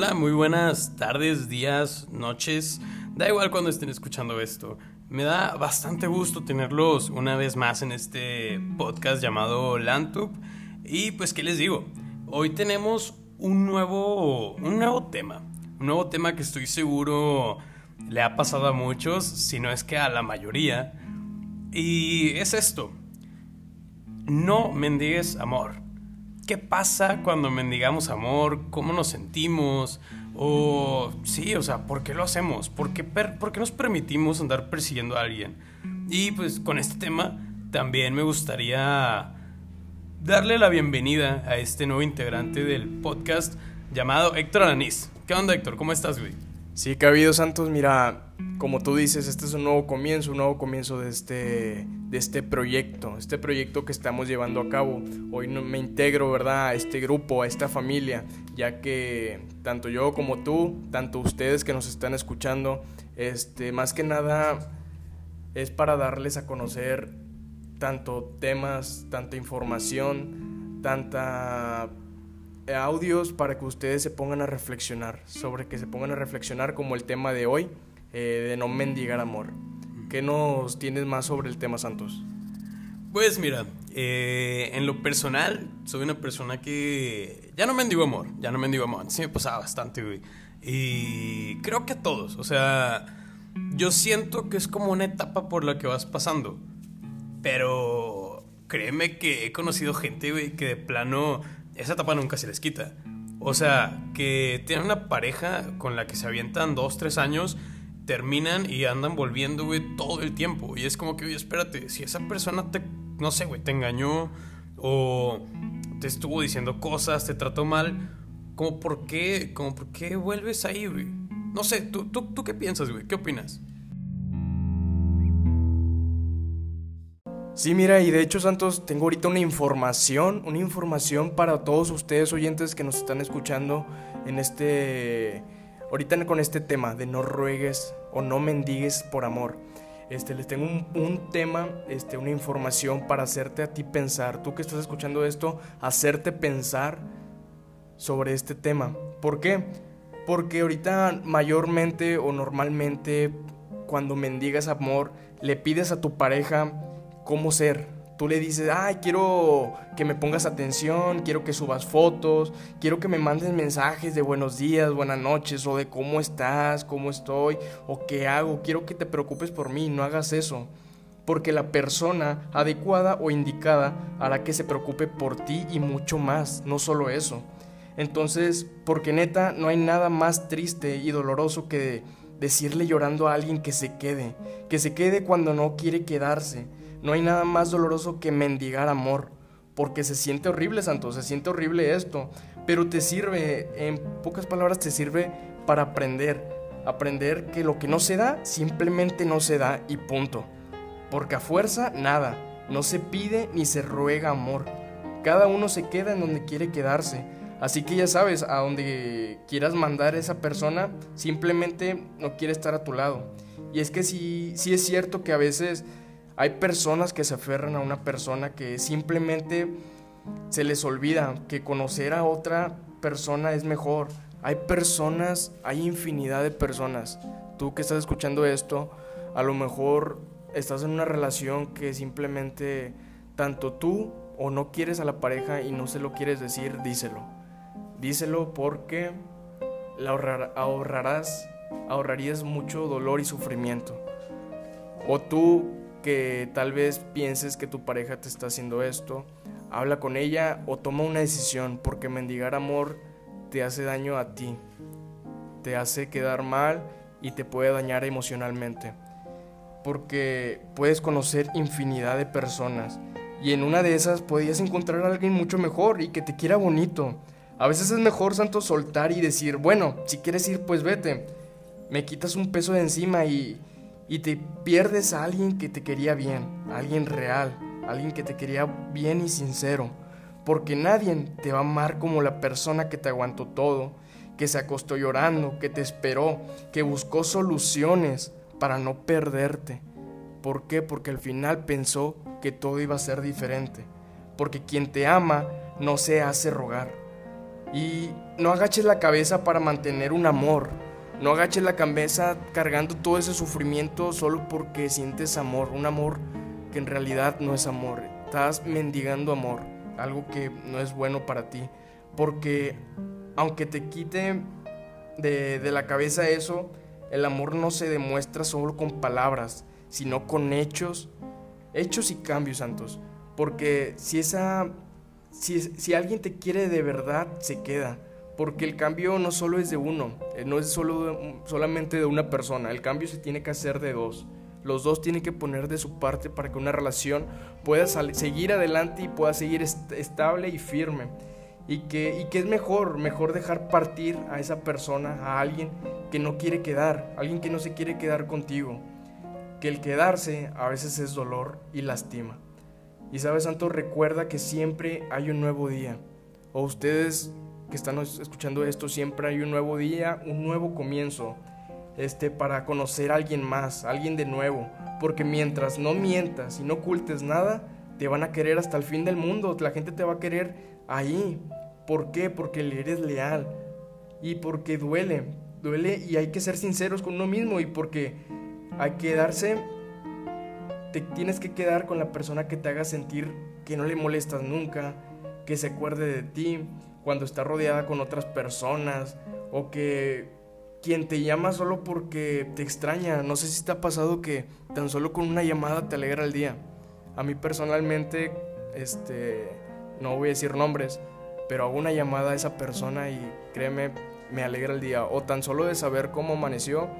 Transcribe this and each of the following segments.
Hola, muy buenas tardes, días, noches. Da igual cuando estén escuchando esto. Me da bastante gusto tenerlos una vez más en este podcast llamado Lantub. Y pues, ¿qué les digo? Hoy tenemos un nuevo, un nuevo tema. Un nuevo tema que estoy seguro le ha pasado a muchos, si no es que a la mayoría. Y es esto. No mendigues amor. ¿Qué pasa cuando mendigamos amor? ¿Cómo nos sentimos? O sí, o sea, ¿por qué lo hacemos? ¿Por qué, ¿Por qué nos permitimos andar persiguiendo a alguien? Y pues con este tema también me gustaría darle la bienvenida a este nuevo integrante del podcast llamado Héctor Anís. ¿Qué onda Héctor? ¿Cómo estás, güey? Sí, Cabido Santos, mira, como tú dices, este es un nuevo comienzo, un nuevo comienzo de este, de este proyecto, este proyecto que estamos llevando a cabo. Hoy me integro, ¿verdad?, a este grupo, a esta familia, ya que tanto yo como tú, tanto ustedes que nos están escuchando, este, más que nada es para darles a conocer tanto temas, tanta información, tanta eh, audios para que ustedes se pongan a reflexionar, sobre que se pongan a reflexionar como el tema de hoy, eh, de no mendigar amor. ¿Qué nos tienes más sobre el tema, Santos? Pues mira, eh, en lo personal, soy una persona que ya no mendigo amor, ya no mendigo amor, sí me pasaba bastante, güey. Y creo que a todos, o sea, yo siento que es como una etapa por la que vas pasando, pero créeme que he conocido gente, güey, que de plano esa etapa nunca se les quita. O sea, que tienen una pareja con la que se avientan dos, tres años, terminan y andan volviendo, güey, todo el tiempo. Y es como que, oye, espérate, si esa persona te, no sé, güey, te engañó o te estuvo diciendo cosas, te trató mal, como por qué, como por qué vuelves ahí, güey. No sé, ¿tú, tú, tú qué piensas, güey? ¿Qué opinas? Sí, mira, y de hecho, Santos, tengo ahorita una información, una información para todos ustedes oyentes que nos están escuchando en este, ahorita con este tema de no ruegues o no mendigues por amor. Este, les tengo un, tema, este, una información para hacerte a ti pensar, tú que estás escuchando esto, hacerte pensar sobre este tema. ¿Por qué? Porque ahorita mayormente o normalmente cuando mendigas amor, le pides a tu pareja cómo ser. Tú le dices, ay, quiero que me pongas atención, quiero que subas fotos, quiero que me mandes mensajes de buenos días, buenas noches, o de cómo estás, cómo estoy, o qué hago. Quiero que te preocupes por mí, no hagas eso. Porque la persona adecuada o indicada hará que se preocupe por ti y mucho más, no solo eso. Entonces, porque neta, no hay nada más triste y doloroso que decirle llorando a alguien que se quede, que se quede cuando no quiere quedarse no hay nada más doloroso que mendigar amor, porque se siente horrible, Santo, se siente horrible esto, pero te sirve, en pocas palabras, te sirve para aprender, aprender que lo que no se da, simplemente no se da y punto. Porque a fuerza, nada, no se pide ni se ruega amor. Cada uno se queda en donde quiere quedarse. Así que ya sabes, a donde quieras mandar a esa persona, simplemente no quiere estar a tu lado. Y es que sí, sí es cierto que a veces hay personas que se aferran a una persona que simplemente se les olvida que conocer a otra persona es mejor. Hay personas, hay infinidad de personas. Tú que estás escuchando esto, a lo mejor estás en una relación que simplemente tanto tú o no quieres a la pareja y no se lo quieres decir, díselo. Díselo porque la ahorrarás, ahorrarías mucho dolor y sufrimiento. O tú que tal vez pienses que tu pareja te está haciendo esto, habla con ella o toma una decisión, porque mendigar amor te hace daño a ti, te hace quedar mal y te puede dañar emocionalmente, porque puedes conocer infinidad de personas y en una de esas podías encontrar a alguien mucho mejor y que te quiera bonito. A veces es mejor, Santo, soltar y decir, bueno, si quieres ir, pues vete. Me quitas un peso de encima y, y te pierdes a alguien que te quería bien, alguien real, alguien que te quería bien y sincero, porque nadie te va a amar como la persona que te aguantó todo, que se acostó llorando, que te esperó, que buscó soluciones para no perderte. ¿Por qué? Porque al final pensó que todo iba a ser diferente, porque quien te ama no se hace rogar. Y no agaches la cabeza para mantener un amor. No agaches la cabeza cargando todo ese sufrimiento solo porque sientes amor. Un amor que en realidad no es amor. Estás mendigando amor. Algo que no es bueno para ti. Porque aunque te quite de, de la cabeza eso, el amor no se demuestra solo con palabras, sino con hechos. Hechos y cambios, santos. Porque si esa si, alguien te quiere de verdad, se queda. Porque el cambio no solo es de uno, eh, no es solo solamente de una persona, el cambio se tiene que hacer de dos. Los dos tienen que poner de su parte para que una relación pueda seguir adelante y pueda seguir estable y firme. Y que, y que es mejor, mejor dejar partir a esa persona, a alguien que no quiere quedar, alguien que no se quiere quedar contigo. Que el quedarse a veces es dolor y lastima. Y sabes, Santo, recuerda que siempre hay un nuevo día. O ustedes que están escuchando esto, siempre hay un nuevo día, un nuevo comienzo. Este, para conocer a alguien más, alguien de nuevo. Porque mientras no mientas y no ocultes nada, te van a querer hasta el fin del mundo. La gente te va a querer ahí. ¿Por qué? Porque eres leal. Y porque duele. Duele y hay que ser sinceros con uno mismo. Y porque hay que darse te tienes que quedar con la persona que te haga sentir que no le molestas nunca, que se acuerde de ti cuando está rodeada con otras personas o que quien te llama solo porque te extraña. No sé si te ha pasado que tan solo con una llamada te alegra el día. A mí personalmente, este, no voy a decir nombres, pero hago una llamada a esa persona y créeme, me alegra el día. O tan solo de saber cómo amaneció,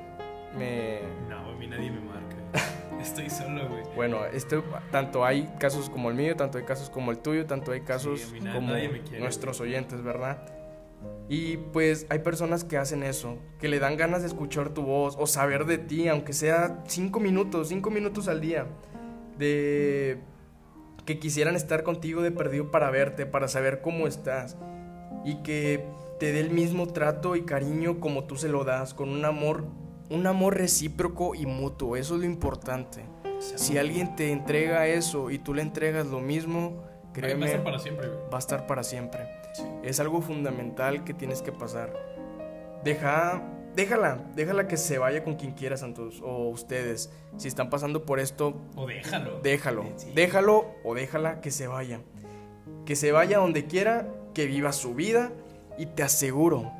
me... No, a mí nadie me Estoy solo, güey. Bueno, este, tanto hay casos como el mío, tanto hay casos como el tuyo, tanto hay casos como nuestros oyentes, ¿verdad? Y pues hay personas que hacen eso, que le dan ganas de escuchar tu voz o saber de ti, aunque sea cinco minutos, cinco minutos al día, de que quisieran estar contigo de perdido para verte, para saber cómo estás y que te dé el mismo trato y cariño como tú se lo das, con un amor un amor recíproco y mutuo, eso es lo importante. Si alguien te entrega eso y tú le entregas lo mismo, créeme, va a estar para siempre. Va a estar para siempre. Es algo fundamental que tienes que pasar. Deja, déjala, déjala que se vaya con quien quiera, Santos, o ustedes. Si están pasando por esto, o déjalo. Déjalo, déjalo o déjala que se vaya. Que se vaya donde quiera, que viva su vida y te aseguro,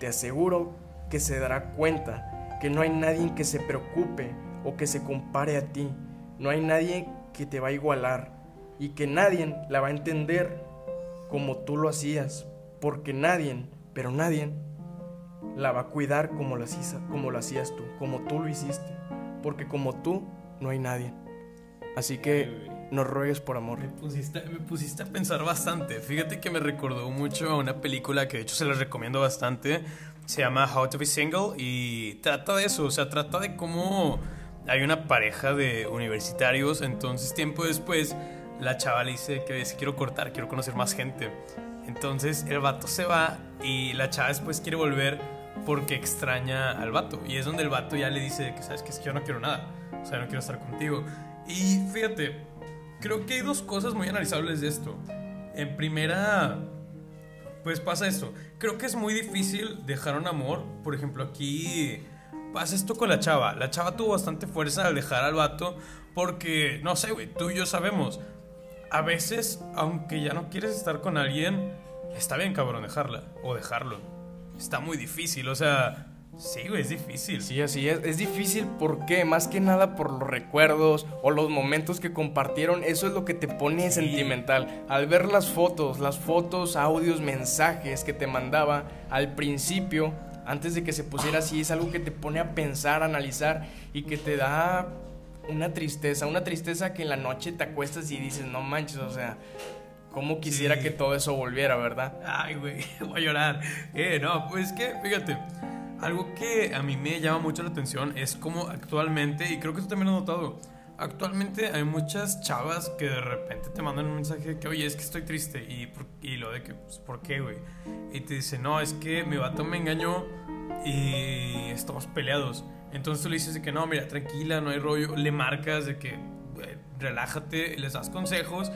te aseguro que se dará cuenta que no hay nadie que se preocupe o que se compare a ti. No hay nadie que te va a igualar y que nadie la va a entender como tú lo hacías, porque nadie, pero nadie, la va a cuidar como lo, hacías, como lo hacías tú, como tú lo hiciste, porque como tú no hay nadie. Así que no ruegues por amor. Me pusiste, me pusiste a pensar bastante. Fíjate que me recordó mucho a una película que de hecho se la recomiendo bastante se llama How to Be Single y trata de eso, o sea, trata de cómo hay una pareja de universitarios, entonces tiempo después la chava le dice que si quiero cortar, quiero conocer más gente. Entonces el vato se va y la chava después quiere volver porque extraña al vato. Y es donde el vato ya le dice que, ¿sabes que Es que yo no quiero nada. O sea, no quiero estar contigo. Y fíjate, creo que hay dos cosas muy analizables de esto. En primera, pues pasa esto. Creo que es muy difícil dejar un amor. Por ejemplo, aquí pasa esto con la chava. La chava tuvo bastante fuerza al dejar al vato porque, no sé, güey, tú y yo sabemos. A veces, aunque ya no quieres estar con alguien, está bien, cabrón, dejarla o dejarlo. Está muy difícil, o sea, Sí, güey, es difícil. Sí, así es. Es difícil porque más que nada por los recuerdos o los momentos que compartieron, eso es lo que te pone sentimental. Al ver las fotos, las fotos, audios, mensajes que te mandaba al principio, antes de que se pusiera así, es algo que te pone a pensar, a analizar y que te da una tristeza, una tristeza que en la noche te acuestas y dices, no manches, o sea, ¿Cómo quisiera que todo eso volviera, verdad? Ay, güey, voy a llorar. Eh, no, pues que, fíjate, algo que a mí me llama mucho la atención es como actualmente, y creo que tú también lo has notado, actualmente hay muchas chavas que de repente te mandan un mensaje de que, oye, es que estoy triste, y, y lo de que, pues, ¿por qué, güey? Y te dice, no, es que mi vato me engañó y estamos peleados. Entonces tú le dices de que no, mira, tranquila, no hay rollo, le marcas de que, relájate, les das consejos,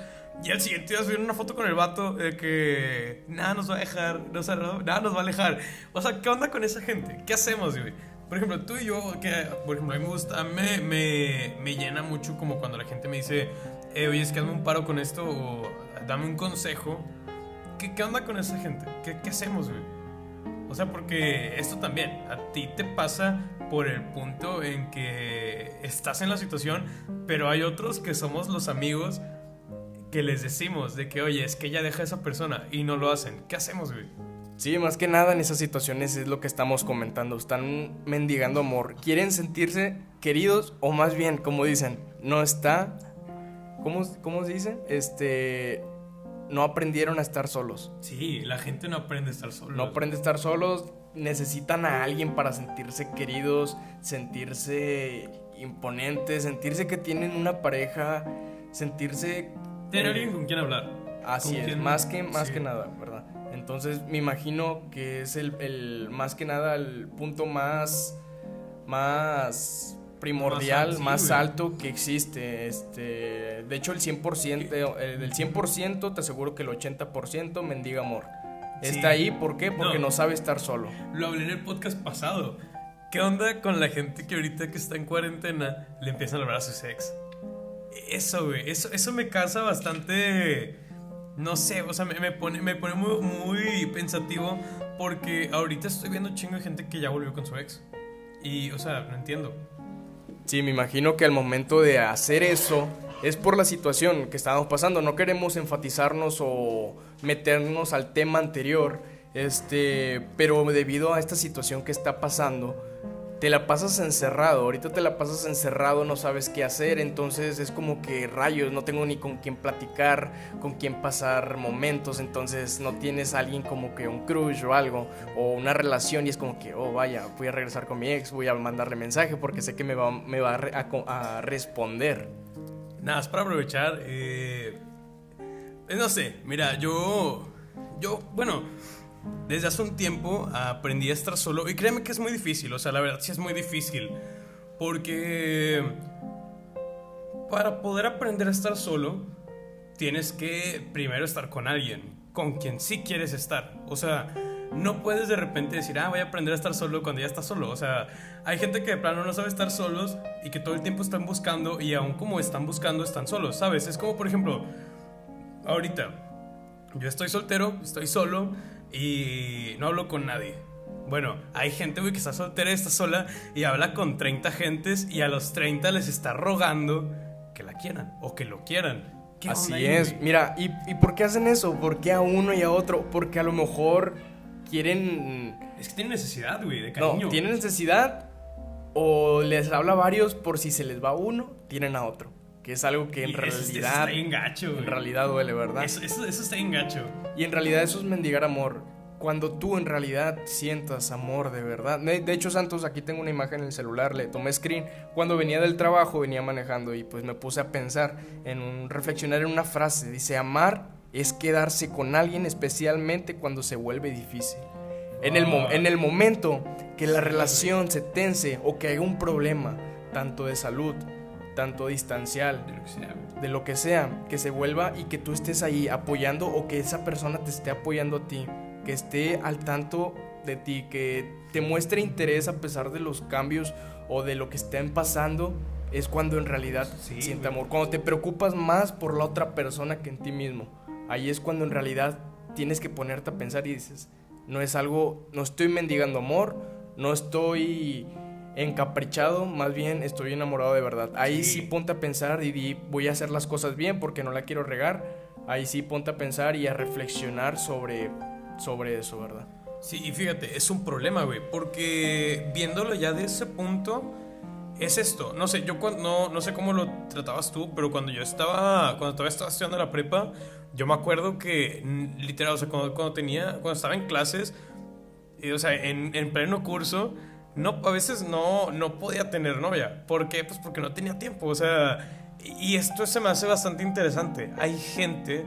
Y al siguiente día subieron una foto con el vato de que nada nos va a dejar, no, o sea, no- nada nos va a alejar. O sea, ¿qué onda con esa gente? ¿Qué hacemos, güey? Por ejemplo, tú y yo, que por ejemplo, a mí me gusta, me, me, me llena mucho como cuando la gente me dice, eh, oye, es que hazme un paro con esto o dame un consejo. ¿Qué, qué onda con esa gente? ¿Qué, qué hacemos, güey? O sea, porque esto también, a ti te pasa por el punto en que estás en la situación, pero hay otros que somos los amigos que les decimos de que, oye, es que ya deja a esa persona y no lo hacen. ¿Qué hacemos, güey? Sí, más que nada en esas situaciones es lo que estamos comentando. Están mendigando amor. Quieren sentirse queridos o más bien, como dicen, no está... ¿Cómo, cómo se dice? Este... No aprendieron a estar solos. Sí, la gente no aprende a estar solo. No aprende a estar solos. Necesitan a alguien para sentirse queridos, sentirse imponentes, sentirse que tienen una pareja, sentirse... Tiene alguien con quien hablar. Así ¿Con es, más que, más Sí. que nada, ¿verdad? Entonces me imagino que es el, el- más que nada el punto más, más primordial, Más más, alto, sí, alto, güey. que existe. Este, de hecho, el 100%, eh, del 100% te aseguro que el 80% mendiga amor. Sí. Está ahí, ¿por qué? Porque No. no. sabe estar solo. Lo hablé en el podcast pasado. ¿Qué onda con la gente que ahorita que está en cuarentena le empiezan a hablar a sus ex? Eso, güey, eso, eso me causa bastante... No sé, o sea, me, me pone, me pone muy, pensativo porque ahorita estoy viendo chingo de gente que ya volvió con su ex. Y, o sea, no entiendo. Sí, me imagino que al momento de hacer eso es por la situación que estábamos pasando. No queremos enfatizarnos o meternos al tema anterior, este, pero debido a esta situación que está pasando, te la pasas encerrado. Ahorita te la pasas encerrado, no sabes qué hacer, entonces es como que rayos, no tengo ni con quién platicar, con quién pasar momentos, entonces no tienes alguien como que un crush o algo, o una relación y es como que, oh vaya, voy a regresar con mi ex, voy a mandarle mensaje porque sé que me va, me va a responder. Nada, es para aprovechar. eh, eh, no sé, mira, yo. Yo, bueno, desde hace un tiempo aprendí a estar solo. Y créeme que es muy difícil, o sea, la verdad sí es muy difícil. Porque. Para poder aprender a estar solo, tienes que primero estar con alguien, con quien sí quieres estar. O sea, no puedes de repente decir, ah, voy a aprender a estar solo cuando ya estás solo. O sea, hay gente que de plano no sabe estar solos y que todo el tiempo están buscando y aún como están buscando están solos, ¿sabes? Es como, por ejemplo, ahorita, yo estoy soltero, estoy solo y no hablo con nadie. Bueno, hay gente, güey, que está soltera está sola y habla con 30 gentes y a los 30 les está rogando que la quieran o que lo quieran. ¿Qué Así ahí, es. güey? Mira, ¿y, ¿y por qué hacen eso? ¿Por qué a uno y a otro? Porque a lo mejor quieren... Es que tiene necesidad, güey, de cariño. No, tienen necesidad o les habla a varios por si se les va uno, tienen a otro. Que es algo que en Y eso- eso realidad... está bien gacho, güey. En realidad duele, ¿verdad? Eso, eso, eso está bien gacho. Y en realidad eso es mendigar amor. Cuando tú en realidad sientas amor de verdad. De, hecho, Santos, aquí tengo una imagen en el celular, le tomé screen. Cuando venía del trabajo, venía manejando y pues me puse a pensar en un, reflexionar en una frase. Dice, amar es quedarse con alguien especialmente cuando se vuelve difícil. En el, en el momento que la relación se tense o que haya un problema, tanto de salud, tanto distancial, De lo que sea, güey. de lo que sea, que se vuelva y que tú estés ahí apoyando o que esa persona te esté apoyando a ti, que esté al tanto de ti, que te muestre interés a pesar de los cambios o de lo que estén pasando, es cuando en realidad Sí, siente amor. Cuando te preocupas más por la otra persona que en ti mismo, ahí es cuando en realidad tienes que ponerte a pensar y dices, no es algo, no estoy mendigando amor, no estoy encaprichado, más bien estoy enamorado de verdad. Ahí Sí. sí, ponte a pensar y di, voy a hacer las cosas bien porque no la quiero regar. Ahí sí ponte a pensar y a reflexionar sobre, sobre eso, ¿verdad? Sí, y fíjate, es un problema, güey, porque viéndolo ya de ese punto, es esto. No sé, yo no, no sé cómo lo tratabas tú, pero cuando yo estaba, cuando todavía estaba estudiando la prepa, yo me acuerdo que, literal, o sea, cuando, cuando tenía, cuando estaba en clases, y, o sea, en, en pleno curso, no, a veces no, no podía tener novia. ¿Por qué? Pues porque no tenía tiempo, o sea, y, esto se me hace bastante interesante. Hay gente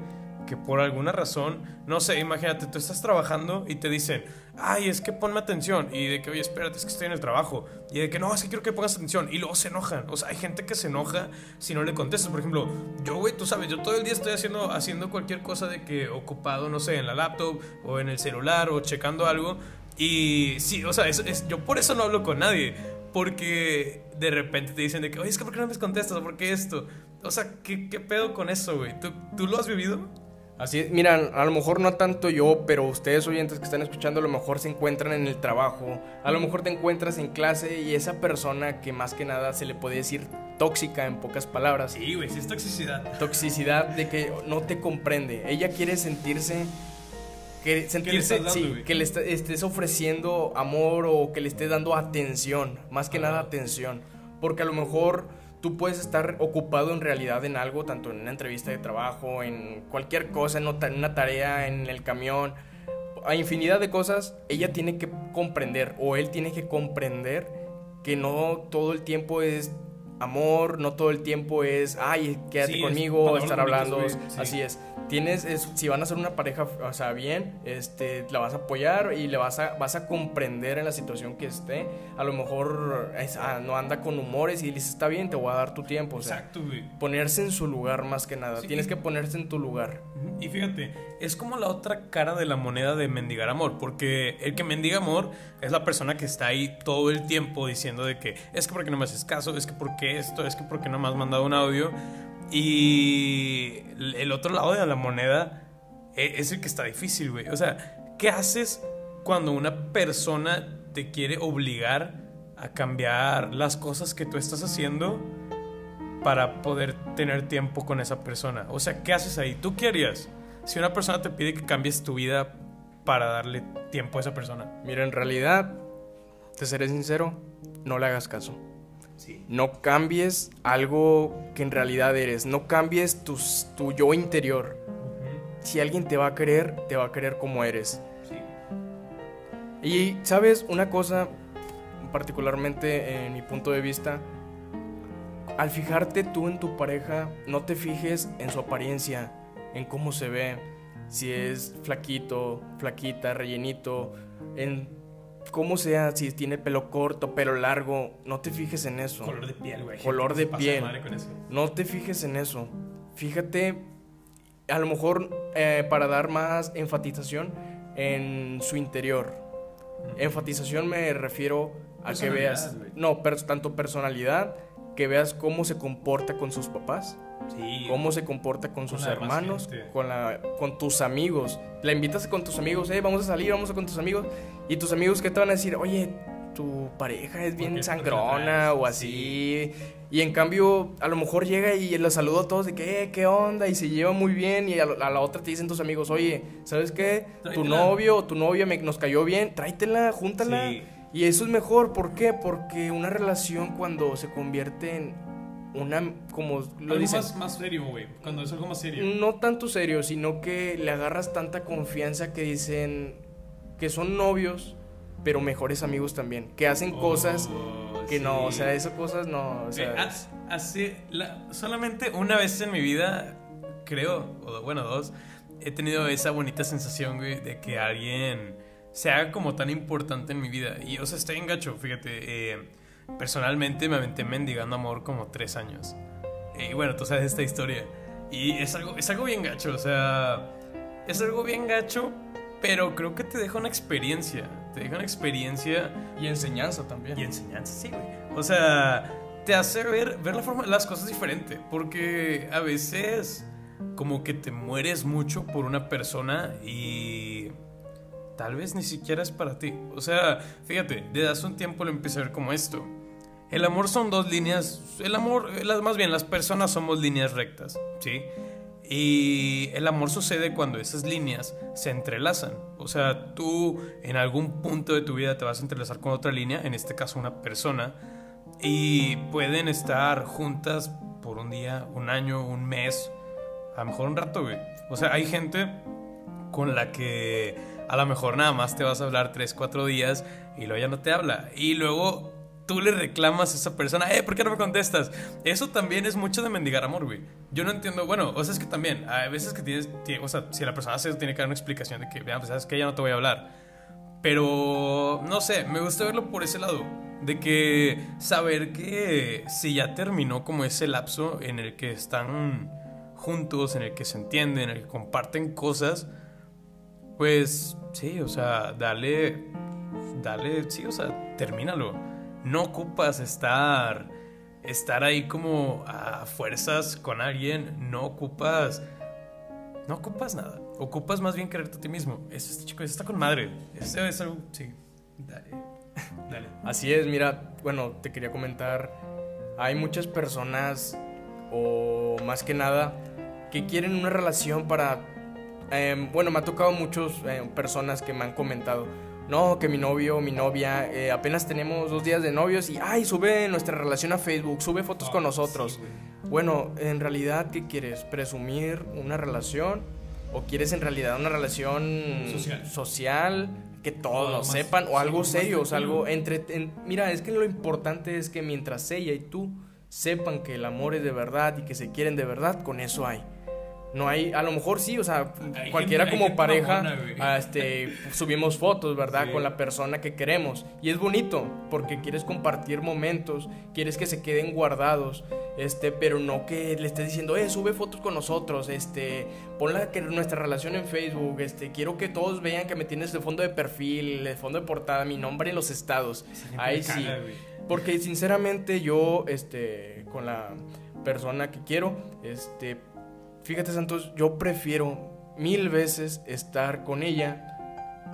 que por alguna razón, no sé, imagínate, tú estás trabajando y te dicen, ay, es que ponme atención. Y de que, oye, espérate, es que estoy en el trabajo. Y de que, no, es que quiero que pongas atención. Y luego se enojan. O sea, hay gente que se enoja si no le contestas. Por ejemplo, yo, güey, tú sabes, yo todo el día estoy haciendo, haciendo cualquier cosa de que ocupado, no sé, en la laptop o en el celular o checando algo. Y sí, o sea, es, yo por eso no hablo con nadie. Porque de repente te dicen de que, oye, es que ¿por qué no me contestas? ¿Por qué esto? O sea, ¿qué, qué pedo con eso, güey? ¿Tú, ¿Tú lo has vivido? Así es, mira, a lo mejor no tanto yo, pero ustedes oyentes que están escuchando a lo mejor se encuentran en el trabajo, a lo mejor te encuentras en clase y esa persona que más que nada se le puede decir tóxica en pocas palabras. Sí, güey, sí es toxicidad. Toxicidad de que no te comprende. Ella quiere sentirse que sentirse sí, que le estés ofreciendo amor o que le estés dando atención, más que nada atención, porque a lo mejor tú puedes estar ocupado en realidad en algo, tanto en una entrevista de trabajo, en cualquier cosa, en una tarea, en el camión, a infinidad de cosas, ella tiene que comprender o él tiene que comprender que no todo el tiempo es amor, no todo el tiempo es, ay, quédate conmigo, estar hablando, así es tienes, si van a ser una pareja, o sea, bien, este, la vas a apoyar y le vas a, vas a comprender en la situación que esté. A lo mejor ah, no anda con humores y dices, está bien, te voy a dar tu tiempo. Exacto, güey. Ponerse en su lugar más que nada. Tienes que ponerse en tu lugar. Y fíjate, es como la otra cara de la moneda de mendigar amor, porque el que mendiga amor es la persona que está ahí todo el tiempo diciendo de que es que porque no me haces caso, es que porque esto, es que porque no me has mandado un audio. Y el otro lado de la moneda e, es el que está difícil, güey. O sea, ¿qué haces cuando una persona te quiere obligar a cambiar las cosas que tú estás haciendo para poder tener tiempo con esa persona? O sea, ¿qué haces ahí? ¿Tú qué harías si una persona te pide que cambies tu vida para darle tiempo a esa persona? Mira, en realidad, te seré sincero, no le hagas caso. No cambies algo que en realidad eres. No cambies tu, yo interior. Si alguien te va a querer, te va a querer como eres. Y sabes, una cosa, particularmente en mi punto de vista, al fijarte tú en tu pareja, no te fijes en su apariencia, en cómo se ve, si es flaquito, flaquita, rellenito, en como sea, si tiene pelo corto, pelo largo, no te fijes en eso. Color de piel, güey. Color de piel. No te fijes en eso. Fíjate, a lo mejor eh, para dar más enfatización en su interior. Enfatización me refiero a que veas, no, pero tanto personalidad, que veas cómo se comporta con sus papás cómo se comporta con sus hermanos, con, la, con tus amigos. La invitas con tus amigos, eh, vamos a salir, vamos a con tus amigos. Y tus amigos, ¿qué te van a decir? Oye, tu pareja es bien sangrona o así. Y en cambio, a lo mejor llega y los saluda a todos de que, eh, ¿qué onda? Y se lleva muy bien. Y a, la otra te dicen tus amigos, oye, ¿sabes qué? Tu novio o tu novia me, nos cayó bien, tráetela, júntala. Y eso es mejor, ¿por qué? Porque una relación cuando se convierte en una como lo algo más, más, serio, güey, cuando es algo más serio. No tanto serio, sino que le agarras tanta confianza que dicen que son novios, pero mejores amigos también, que hacen cosas oh, que no, o sea, esas cosas no, o sea, solamente una vez en mi vida, creo, o bueno, dos, he tenido esa bonita sensación, güey, de que alguien se haga como tan importante en mi vida. Y, o sea, estoy en gacho, fíjate, eh, Personalmente me aventé mendigando amor como tres años. Y bueno, tú sabes esta historia. Y es algo, es algo bien gacho, o sea, es algo bien gacho, pero creo que te deja una experiencia. Te deja una experiencia. Y enseñanza también. Y enseñanza, sí, güey. O sea, te hace ver, ver la forma, las cosas diferente. Porque a veces, como que te mueres mucho por una persona y tal vez ni siquiera es para ti. O sea, fíjate, desde hace un tiempo lo empecé a ver como esto. El amor son dos líneas. El amor, más bien, las personas somos líneas rectas, ¿sí? Y el amor sucede cuando esas líneas se entrelazan. O sea, tú en algún punto de tu vida te vas a entrelazar con otra línea, en este caso una persona, y pueden estar juntas por un día, un año, un mes, a lo mejor un rato, güey. O sea, hay gente con la que a lo mejor nada más te vas a hablar 3, 4 días y luego ya no te habla. Y luego tú le reclamas a esa persona, eh, ¿por qué no me contestas? Eso también es mucho de mendigar amor, güey. Yo no entiendo, bueno, o sea, es que también, hay veces que tienes, o sea, si la persona hace eso, tiene que dar una explicación de que, vean, pues sabes que ya no te voy a hablar. Pero, no sé, me gusta verlo por ese lado. De que saber que si ya terminó como ese lapso en el que están juntos, en el que se entienden, en el que comparten cosas, pues sí, o sea, dale, dale, sí, o sea, termínalo. No ocupas estar, estar ahí como a fuerzas con alguien, no ocupas, no ocupas nada. Ocupas más bien quererte a ti mismo. Este chico, eso está con madre. Eso es algo, sí, dale, dale. Así es, mira, bueno, te quería comentar, hay muchas personas, o más que nada, que quieren una relación para... Em, bueno, me ha tocado muchas em, personas que me han comentado, no, que mi novio mi novia, eh, apenas tenemos dos días de novios y, ay, sube nuestra relación a Facebook, sube fotos con nosotros. bueno, en realidad, ¿qué quieres? ¿Presumir una relación? ¿O quieres en realidad una relación social? que todos lo sepan o algo serio, o algo entre mira, es que lo importante es que mientras ella y tú sepan que el amor es de verdad y que se quieren de verdad, con eso hay. No hay, a lo mejor sí, o sea, cualquiera como pareja, ah, este, subimos fotos, ¿verdad? Con la persona que queremos. Y es bonito, porque quieres compartir momentos, quieres que se queden guardados, este, pero no que le estés diciendo, eh, sube fotos con nosotros, este, ponla que nuestra relación en Facebook, este, quiero que todos vean que me tienes de fondo de perfil, de fondo de portada, mi nombre en los estados. Ahí sí. Porque sinceramente yo, este, con la persona que quiero, este, fíjate Santos, yo prefiero mil veces estar con ella,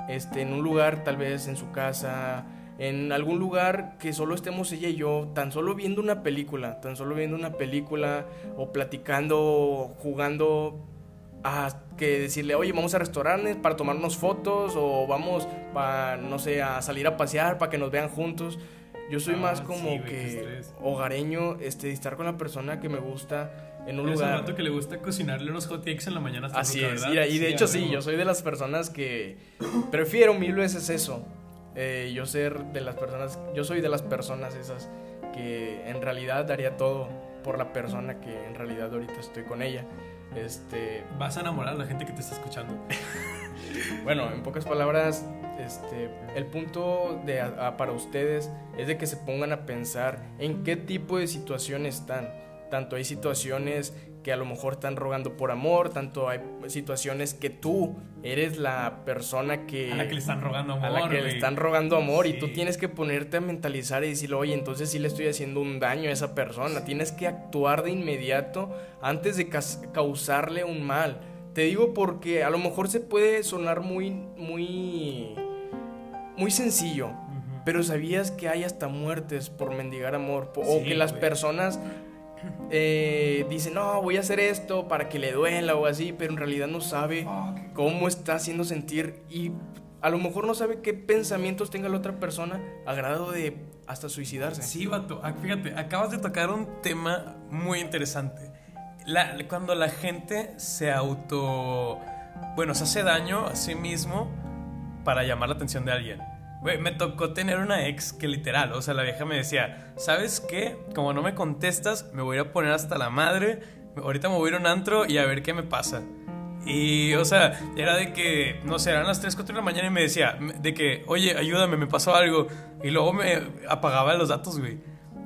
este, en un lugar, tal vez en su casa, en algún lugar que solo estemos ella y yo, tan solo viendo una película, tan solo viendo una película o platicando, jugando, a que decirle, oye, vamos a restaurantes para tomarnos fotos o vamos, para, no sé, a salir a pasear para que nos vean juntos. Yo soy ah, más como que hogareño, este, estar con la persona que me gusta en un lugar. que le gusta cocinarle unos hot cakes en la mañana. Hasta Así es, y, de hecho sí, yo soy de las personas que prefiero mil veces eso. Eh, yo ser de las personas, yo soy de las personas esas que en realidad daría todo por la persona que en realidad ahorita estoy con ella. Este, vas a enamorar a la gente que te está escuchando. bueno, en pocas palabras, este, el punto de, para ustedes es de que se pongan a pensar en qué tipo de situación están tanto hay situaciones que a lo mejor están rogando por amor, tanto hay situaciones que tú eres la persona que... A la que le están rogando amor. A la que le están rogando amor y tú tienes que ponerte a mentalizar y decirle, oye, entonces sí le estoy haciendo un daño a esa persona. Tienes que actuar de inmediato antes de causarle un mal. Te digo porque a lo mejor se puede sonar muy, muy, muy sencillo. Pero sabías que hay hasta muertes por mendigar amor. o que las personas eh, dice, no, voy a hacer esto para que le duela o así, pero en realidad no sabe cómo está haciendo sentir y a lo mejor no sabe qué pensamientos tenga la otra persona a grado de hasta suicidarse. Sí, vato, ah, fíjate, acabas de tocar un tema muy interesante. cuando la gente se auto, bueno, se hace daño a sí mismo para llamar la atención de alguien. Me tocó tener una ex que literal, o sea, la vieja me decía, ¿sabes qué? Como no me contestas, me voy a poner hasta la madre, ahorita me voy a ir a un antro y a ver qué me pasa. Y, o sea, era de que, no sé, eran las 3, 4 de la mañana y me decía, de que, oye, ayúdame, me pasó algo. Y luego me apagaba los datos, güey.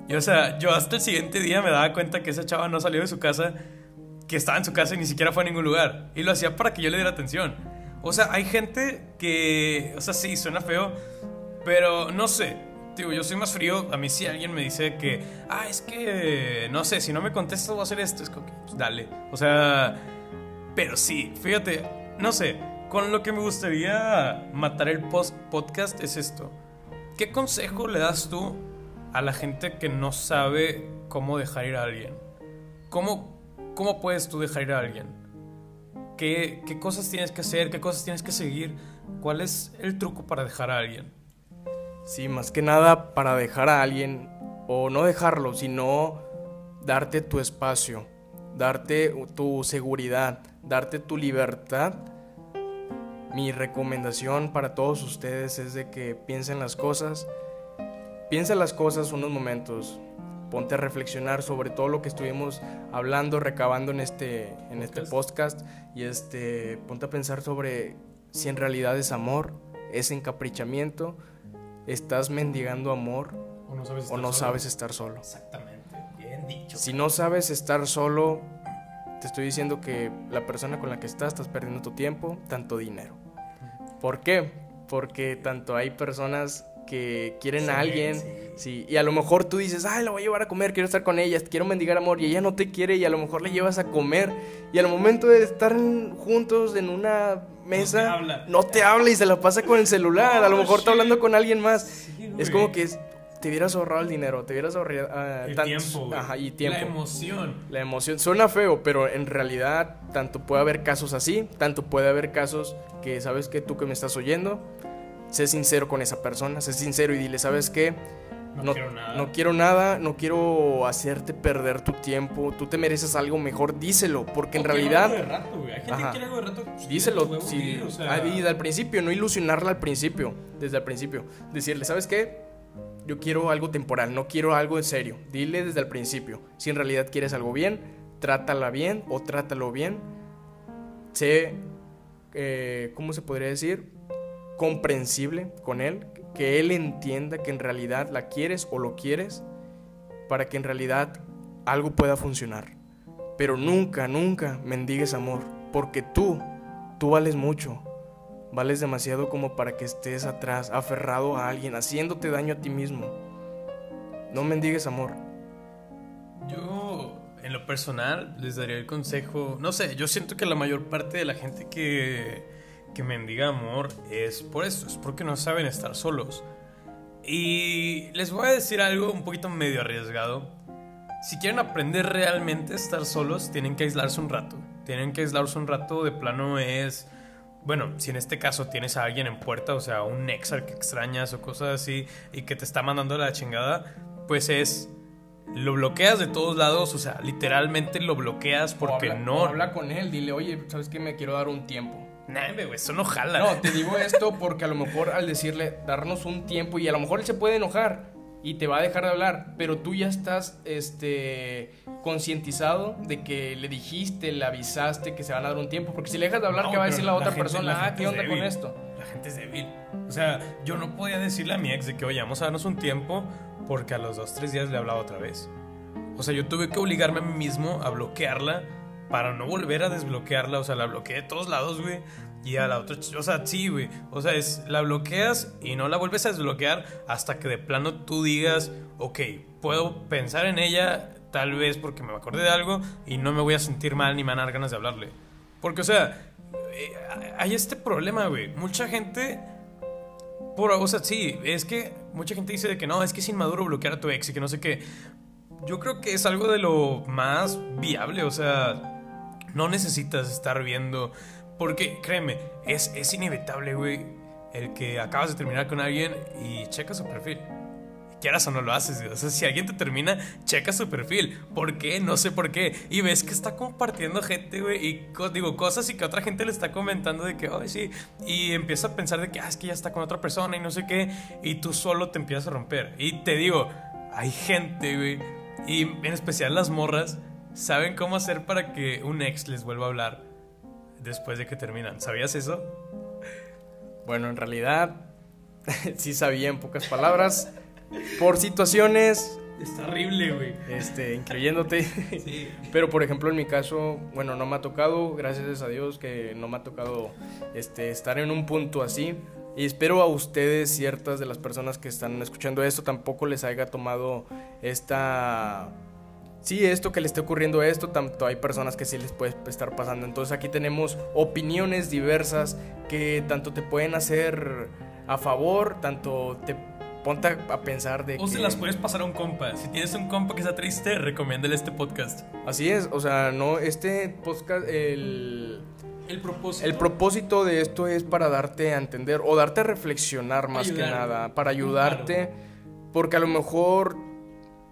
Y, o sea, yo hasta el siguiente día me daba cuenta que esa chava no salió de su casa, que estaba en su casa y ni siquiera fue a ningún lugar. Y lo hacía para que yo le diera atención. O sea, hay gente que, o sea, sí, suena feo, pero no sé. Digo, yo soy más frío. A mí si alguien me dice que, ah, es que, no sé, si no me contestas voy a hacer esto, es como que, pues, dale. O sea, pero sí, fíjate, no sé, con lo que me gustaría matar el post podcast es esto. ¿Qué consejo le das tú a la gente que no sabe cómo dejar ir a alguien? ¿Cómo, cómo puedes tú dejar ir a alguien? ¿Qué, ¿Qué cosas tienes que hacer? ¿Qué cosas tienes que seguir? ¿Cuál es el truco para dejar a alguien? Sí, más que nada para dejar a alguien, o no dejarlo, sino darte tu espacio, darte tu seguridad, darte tu libertad. Mi recomendación para todos ustedes es de que piensen las cosas piensa las cosas unos momentos, ponte a reflexionar sobre todo lo que estuvimos hablando, recabando en este, en este podcast y este, ponte a pensar sobre si en realidad es amor, es encaprichamiento, estás mendigando amor o no sabes estar no solo. sabes estar solo. Exactamente, bien dicho. Si no sabes estar solo, te estoy diciendo que la persona con la que estás estás perdiendo tu tiempo, tanto dinero. ¿Por qué? Porque tanto hay personas que quieren Sí, a alguien, sí. sí, y a lo mejor tú dices, ay, la voy a llevar a comer, quiero estar con ella, quiero mendigar amor, y ella no te quiere, y a lo mejor le llevas a comer, y al momento de estar juntos en una mesa, habla. no te habla y se la pasa con el celular, a lo mejor está hablando con alguien más. Es como que es- te hubieras ahorrado el dinero, te hubieras ahorrado ah, el tantos- tiempo, ajá, y tiempo. La emoción. La emoción suena feo, pero en realidad tanto puede haber casos así, tanto puede haber casos que sabes que tú que me estás oyendo, sé sincero con esa persona, sé sincero y dile, ¿sabes qué? No quiero nada. No quiero nada, no quiero hacerte perder tu tiempo, tú te mereces algo mejor, díselo, porque en realidad algo de rato, güey. Hay gente Ajá. que quiere algo de rato. pues, díselo, huevo, sí, güey, o sea, ah, el principio, no ilusionarla al principio, desde el principio, decirle, ¿sabes qué? Yo quiero algo temporal, no quiero algo en serio. Dile desde el principio, si en realidad quieres algo bien, trátala bien o trátalo bien. Sé, eh, ¿cómo se podría decir? Comprensible con él, que él entienda que en realidad la quieres o lo quieres, para que en realidad algo pueda funcionar. Pero nunca, nunca mendigues amor, porque tú, tú vales mucho. Vales demasiado como para que estés atrás, aferrado a alguien, haciéndote daño a ti mismo. No mendigues amor. Yo, en lo personal, les daría el consejo. No sé, yo siento que la mayor parte de la gente que, que mendiga amor es por eso, es porque no saben estar solos. Y les voy a decir algo un poquito medio arriesgado. Si quieren aprender realmente a estar solos, tienen que aislarse un rato. Tienen que aislarse un rato, de plano es... Bueno, si en este caso tienes a alguien en puerta, o sea, un ex al que extrañas o cosas así, y que te está mandando la chingada, pues es lo bloqueas de todos lados, o sea, literalmente lo bloqueas porque O habla- no. o habla con él, dile, oye, ¿sabes qué? Me quiero dar un tiempo. Nah, güey, eso no jala. No, te digo esto porque a lo mejor al decirle darnos un tiempo y a lo mejor él se puede enojar y te va a dejar de hablar, pero tú ya estás este concientizado de que le dijiste, le avisaste que se van a dar un tiempo, porque si le dejas de hablar, No, ¿qué va a decir la otra gente- persona? la ah, ¿qué onda con débil. esto? La gente es débil. O sea, yo no podía decirle a mi ex de que, oye, vamos a darnos un tiempo porque a los dos, tres días le hablaba otra vez. O sea, yo tuve que obligarme a mí mismo a bloquearla para no volver a desbloquearla. O sea, la bloqueé de todos lados, güey. Y a la otra, o sea, sí, güey. O sea, es, la bloqueas y no la vuelves a desbloquear hasta que de plano tú digas, ok, puedo pensar en ella, tal vez porque me acordé de algo y no me voy a sentir mal ni me van a dar ganas de hablarle. Porque, o sea, eh, hay este problema, güey. Mucha gente por, o sea, sí, es que mucha gente dice de que no, es que es inmaduro bloquear a tu ex y que no sé qué. Yo creo que es algo de lo más viable, o sea, no necesitas estar viendo, porque créeme, es, es inevitable, güey, el que acabas de terminar con alguien y checa su perfil. Quieras o no lo haces, o sea, si alguien te termina, checa su perfil. ¿Por qué? No sé por qué. Y ves que está compartiendo gente, güey, y co- digo cosas y que otra gente le está comentando de que, ay, sí. Y empieza a pensar de que, ah, es que ya está con otra persona y no sé qué. Y tú solo te empiezas a romper. Y te digo, hay gente, güey, y en especial las morras, saben cómo hacer para que un ex les vuelva a hablar después de que terminan. ¿Sabías eso? Bueno, en realidad sí sabía en pocas palabras. Por situaciones, Es horrible, güey. este, incluyéndote. Sí. Pero por ejemplo en mi caso, bueno, no me ha tocado, gracias a Dios que no me ha tocado este, estar en un punto así. Y espero a ustedes, ciertas de las personas que están escuchando esto, tampoco les haya tomado esta... Sí, esto que le esté ocurriendo esto, tanto hay personas que sí les puede estar pasando. Entonces aquí tenemos opiniones diversas que tanto te pueden hacer a favor, tanto te ponte a, pensar de O se las puedes pasar a un compa. Si tienes un compa que está triste, recomiéndale este podcast. Así es, o sea, no, este podcast, el, El propósito. el propósito de esto es para darte a entender o darte a reflexionar más que nada, para ayudarte, porque a lo mejor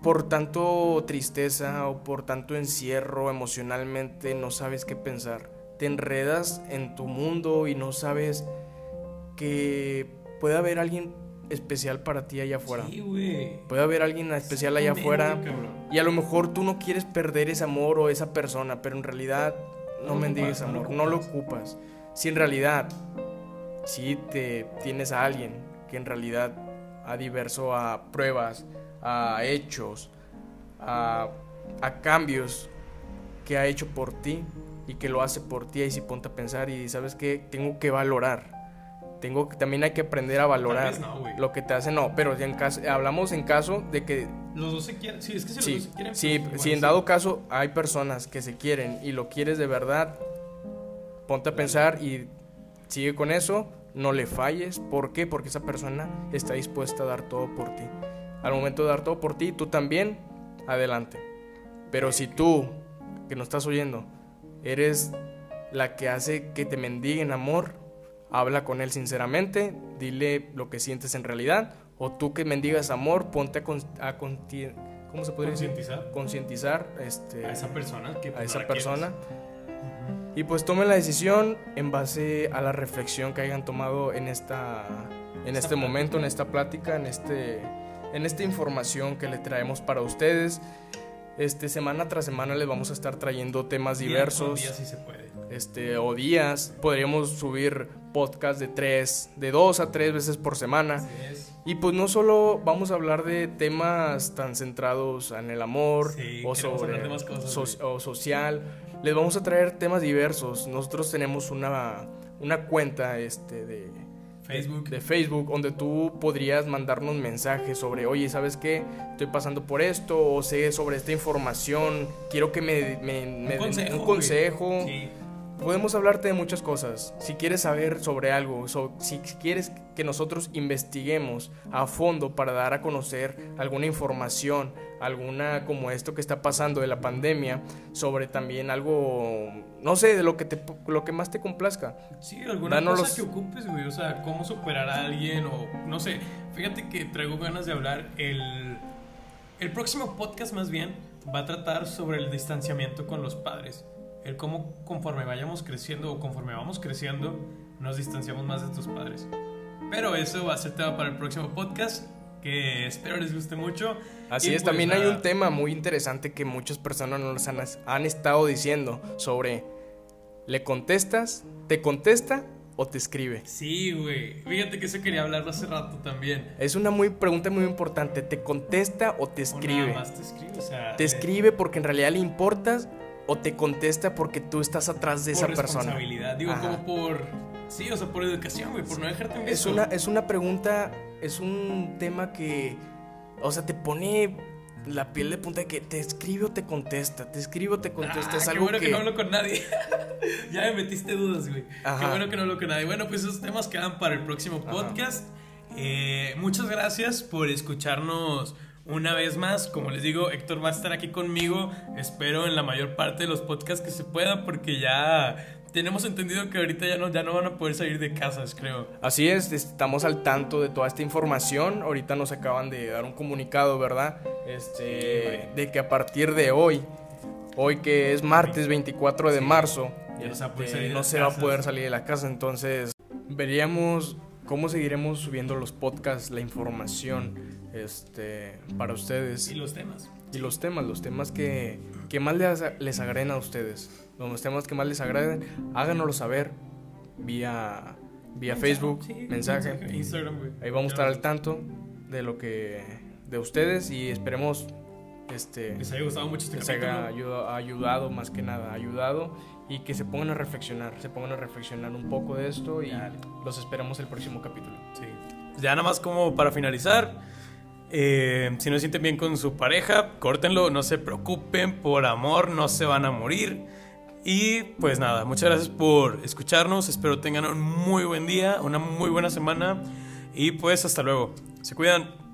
por tanto tristeza o por tanto encierro emocionalmente no sabes qué pensar, te enredas en tu mundo y no sabes que puede haber alguien especial para ti allá afuera. Sí, güey. Puede haber alguien especial allá afuera. Y a lo mejor tú no quieres perder ese amor o esa persona, pero en realidad no, No mendigues ocupas, no lo amor, no lo ocupas. Si en realidad, si te tienes a alguien que en realidad a diverso a pruebas, a hechos, a, a cambios que ha hecho por ti y que lo hace por ti, y si ponte a pensar y sabes que tengo que valorar. Tengo que, también hay que aprender a valorar no, lo que te hace, no, pero si en caso, hablamos en caso de que Los dos se quieren. Sí, es que si Sí, los dos se quieren. sí, pues, si en sí. dado caso hay personas que se quieren y lo quieres de verdad, ponte a pensar y sigue con eso, no le falles. ¿Por qué? Porque esa persona está dispuesta a dar todo por ti. Al momento de dar todo por ti, tú también, adelante. Pero si tú, que no estás oyendo, eres la que hace que te mendiguen amor, habla con él sinceramente, dile lo que sientes en realidad. O tú que mendigas amor, ponte a, con- a conti- ¿cómo se podría decir? Concientizar Concientizar este, a esa persona que a esa persona. quieres. Y pues tomen la decisión en base a la reflexión que hayan tomado en esta en Esta este momento, en esta plática, en este en esta información que le traemos para ustedes. Este semana tras semana les vamos a estar trayendo temas Día diversos, día sí se puede. este o días. Podríamos subir podcast de tres, de dos a tres veces por semana. Así es. Y pues no solo vamos a hablar de temas tan centrados en el amor Sí, o sobre más cosas, so- o social, les vamos a traer temas diversos. Nosotros tenemos una, una cuenta este de, Facebook. de Facebook donde tú podrías mandarnos mensajes sobre, oye, ¿sabes qué? Estoy pasando por esto o sé sobre esta información, quiero que me, me, me den consejo, un consejo. Sí. Podemos hablarte de muchas cosas. Si quieres saber sobre algo, so- si quieres que nosotros investiguemos a fondo para dar a conocer alguna información, alguna como esto que está pasando de la pandemia, sobre también algo, no sé, de lo que te, lo que más te complazca. Sí, alguna Danos cosa los- que ocupes, güey. O sea, cómo superar a alguien o no sé. Fíjate que traigo ganas de hablar. El, el próximo podcast, más bien, va a tratar sobre el distanciamiento con los padres. El cómo, conforme vayamos creciendo o conforme vamos creciendo, nos distanciamos más de tus padres. Pero eso va a ser tema para el próximo podcast. Que espero les guste mucho. Así Y es, pues también hay nada. un tema muy interesante que muchas personas nos han, han estado diciendo sobre, ¿le contestas? ¿Te contesta o te escribe? Sí, güey. Fíjate que eso quería hablarlo hace rato también. Es una muy pregunta muy importante. ¿Te contesta o te O escribe? nada más te escribe, o sea, ¿Te escribe porque en realidad le importas o te contesta porque tú estás atrás de por esa persona? responsabilidad, digo, Ajá. como por. Sí, o sea, por educación, güey, por no dejarte en Es una, es una pregunta, es un tema que, o sea, te pone la piel de punta de que te escribe o te contesta, te escribe o te contesta. Ah, es qué algo bueno que... que... no hablo con nadie. ya me metiste dudas, güey. Qué bueno que no hablo con nadie. Bueno, pues esos temas quedan para el próximo podcast. Eh, muchas gracias por escucharnos una vez más. Como les digo, Héctor va a estar aquí conmigo. Espero en la mayor parte de los podcasts que se pueda, porque ya tenemos entendido que ahorita ya no, ya no van a poder salir de casas, creo. Así es, estamos al tanto de toda esta información. Ahorita nos acaban de dar un comunicado, ¿verdad? Este, de que a partir de hoy, hoy que es martes 24 de Sí. marzo, no se va a este, no se va a poder salir de la casa. Entonces, veríamos cómo seguiremos subiendo los podcasts, la información, este, para ustedes Y los temas. y los temas, los temas que, que más les, les agraden a ustedes, los temas que más les agraden, háganoslo saber vía, vía Facebook, Sí, mensaje. Instagram, güey. Ahí vamos a estar al tanto de lo que de ustedes y esperemos este Les haya gustado mucho este les capítulo. haya ayuda- ayudado más que nada, ayudado y que se pongan a reflexionar, se pongan a reflexionar un poco de esto y Dale. los esperamos el próximo capítulo. Sí. Ya nada más como para finalizar, eh, si no se sienten bien con su pareja, córtenlo, no se preocupen, por amor no se van a morir. Y pues nada, muchas gracias por escucharnos, espero tengan un muy buen día, una muy buena semana y pues hasta luego. Se cuidan.